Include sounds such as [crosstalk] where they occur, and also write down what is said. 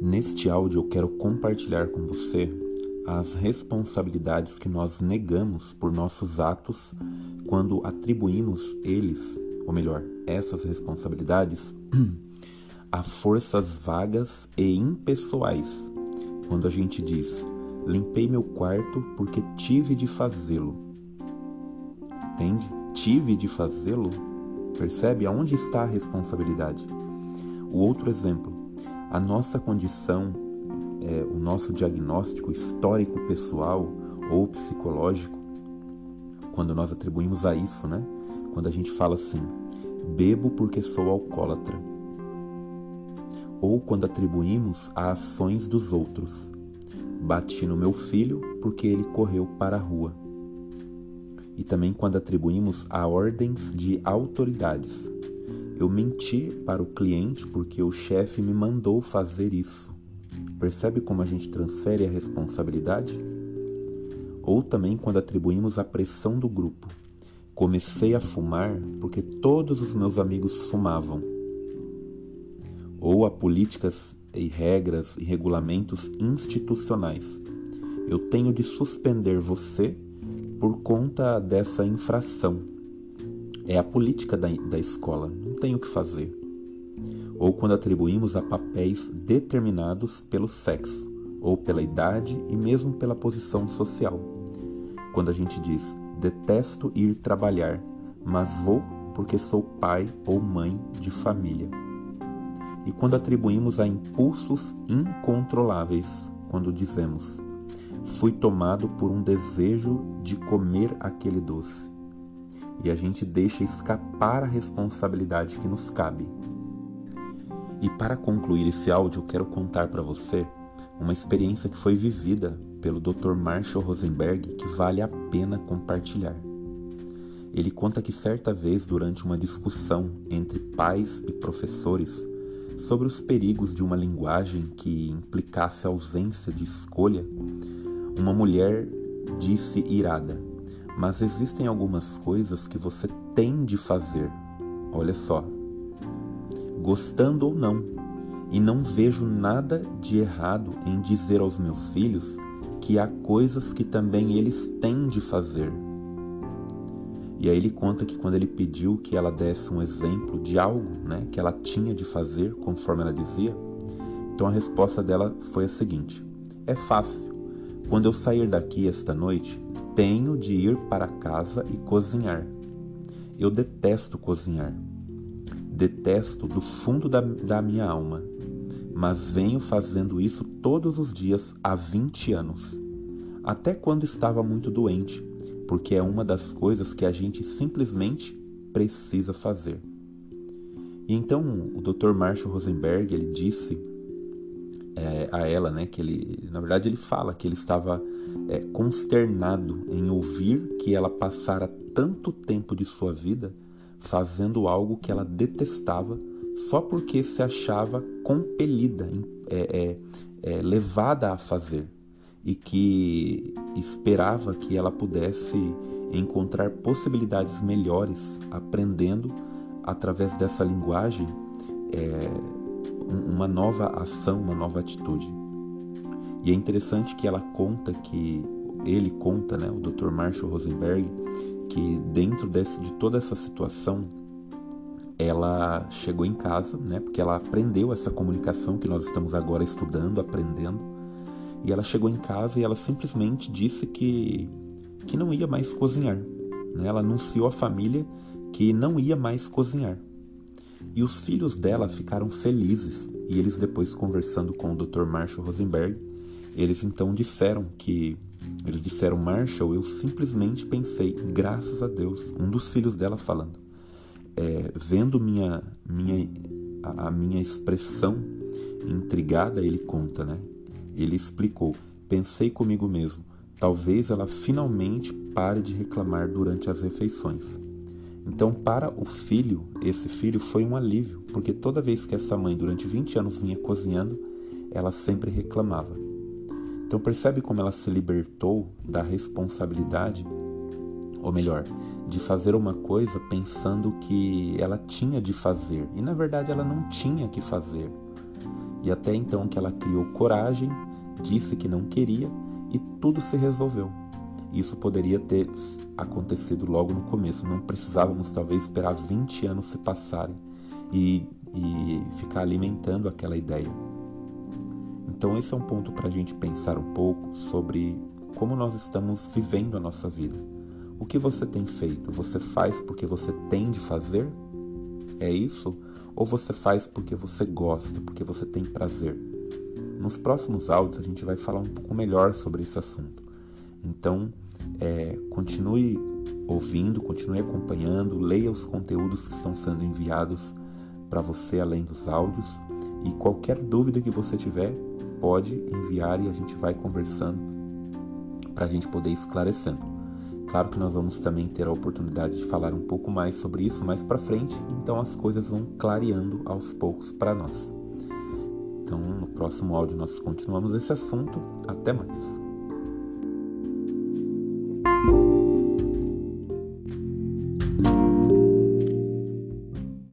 Neste áudio eu quero compartilhar com você as responsabilidades que nós negamos por nossos atos quando atribuímos eles, ou melhor, essas responsabilidades, [clears throat] a forças vagas e impessoais. Quando a gente diz, limpei meu quarto porque tive de fazê-lo. Entende? Tive de fazê-lo. Percebe aonde está a responsabilidade? O outro exemplo, a nossa condição, é, o nosso diagnóstico histórico pessoal ou psicológico, quando nós atribuímos a isso, né? Quando a gente fala assim, bebo porque sou alcoólatra. Ou quando atribuímos a ações dos outros. Bati no meu filho porque ele correu para a rua. E também quando atribuímos a ordens de autoridades. Eu menti para o cliente porque o chefe me mandou fazer isso. Percebe como a gente transfere a responsabilidade? Ou também quando atribuímos a pressão do grupo. Comecei a fumar porque todos os meus amigos fumavam. Ou a políticas e regras e regulamentos institucionais. Eu tenho de suspender você por conta dessa infração é a política da, da escola, não tem o que fazer. Ou quando atribuímos a papéis determinados pelo sexo, ou pela idade e mesmo pela posição social. Quando a gente diz, detesto ir trabalhar, mas vou porque sou pai ou mãe de família. E quando atribuímos a impulsos incontroláveis, quando dizemos, fui tomado por um desejo de comer aquele doce e a gente deixa escapar a responsabilidade que nos cabe. E para concluir esse áudio, quero contar para você uma experiência que foi vivida pelo Dr. Marshall Rosenberg que vale a pena compartilhar. Ele conta que certa vez, durante uma discussão entre pais e professores sobre os perigos de uma linguagem que implicasse ausência de escolha, uma mulher disse irada: mas existem algumas coisas que você tem de fazer. Olha só. Gostando ou não. E não vejo nada de errado em dizer aos meus filhos que há coisas que também eles têm de fazer. E aí ele conta que quando ele pediu que ela desse um exemplo de algo né, que ela tinha de fazer, conforme ela dizia, então a resposta dela foi a seguinte: É fácil. Quando eu sair daqui esta noite, tenho de ir para casa e cozinhar. Eu detesto cozinhar. Detesto do fundo da, da minha alma. Mas venho fazendo isso todos os dias há 20 anos. Até quando estava muito doente, porque é uma das coisas que a gente simplesmente precisa fazer. E então o Dr. Marshall Rosenberg ele disse é, a ela, né, que ele, na verdade, ele fala que ele estava é, consternado em ouvir que ela passara tanto tempo de sua vida fazendo algo que ela detestava só porque se achava compelida, é, é, é, levada a fazer e que esperava que ela pudesse encontrar possibilidades melhores aprendendo através dessa linguagem é, uma nova ação, uma nova atitude. E é interessante que ela conta que ele conta, né, o Dr. Marshall Rosenberg, que dentro desse, de toda essa situação, ela chegou em casa, né, porque ela aprendeu essa comunicação que nós estamos agora estudando, aprendendo, e ela chegou em casa e ela simplesmente disse que que não ia mais cozinhar. Né? Ela anunciou à família que não ia mais cozinhar. E os filhos dela ficaram felizes, e eles depois conversando com o Dr. Marshall Rosenberg, eles então disseram que eles disseram Marshall, eu simplesmente pensei, graças a Deus, um dos filhos dela falando, é, vendo minha minha a, a minha expressão intrigada, ele conta, né? Ele explicou, pensei comigo mesmo, talvez ela finalmente pare de reclamar durante as refeições. Então, para o filho, esse filho foi um alívio, porque toda vez que essa mãe, durante 20 anos, vinha cozinhando, ela sempre reclamava. Então, percebe como ela se libertou da responsabilidade, ou melhor, de fazer uma coisa pensando que ela tinha de fazer, e na verdade ela não tinha que fazer. E até então que ela criou coragem, disse que não queria e tudo se resolveu. Isso poderia ter acontecido logo no começo, não precisávamos talvez esperar 20 anos se passarem e, e ficar alimentando aquela ideia. Então, esse é um ponto para a gente pensar um pouco sobre como nós estamos vivendo a nossa vida. O que você tem feito? Você faz porque você tem de fazer? É isso? Ou você faz porque você gosta, porque você tem prazer? Nos próximos áudios a gente vai falar um pouco melhor sobre esse assunto. Então, é, continue ouvindo, continue acompanhando, leia os conteúdos que estão sendo enviados para você além dos áudios e qualquer dúvida que você tiver pode enviar e a gente vai conversando para a gente poder esclarecendo. Claro que nós vamos também ter a oportunidade de falar um pouco mais sobre isso mais para frente, então as coisas vão clareando aos poucos para nós. Então, no próximo áudio nós continuamos esse assunto. Até mais.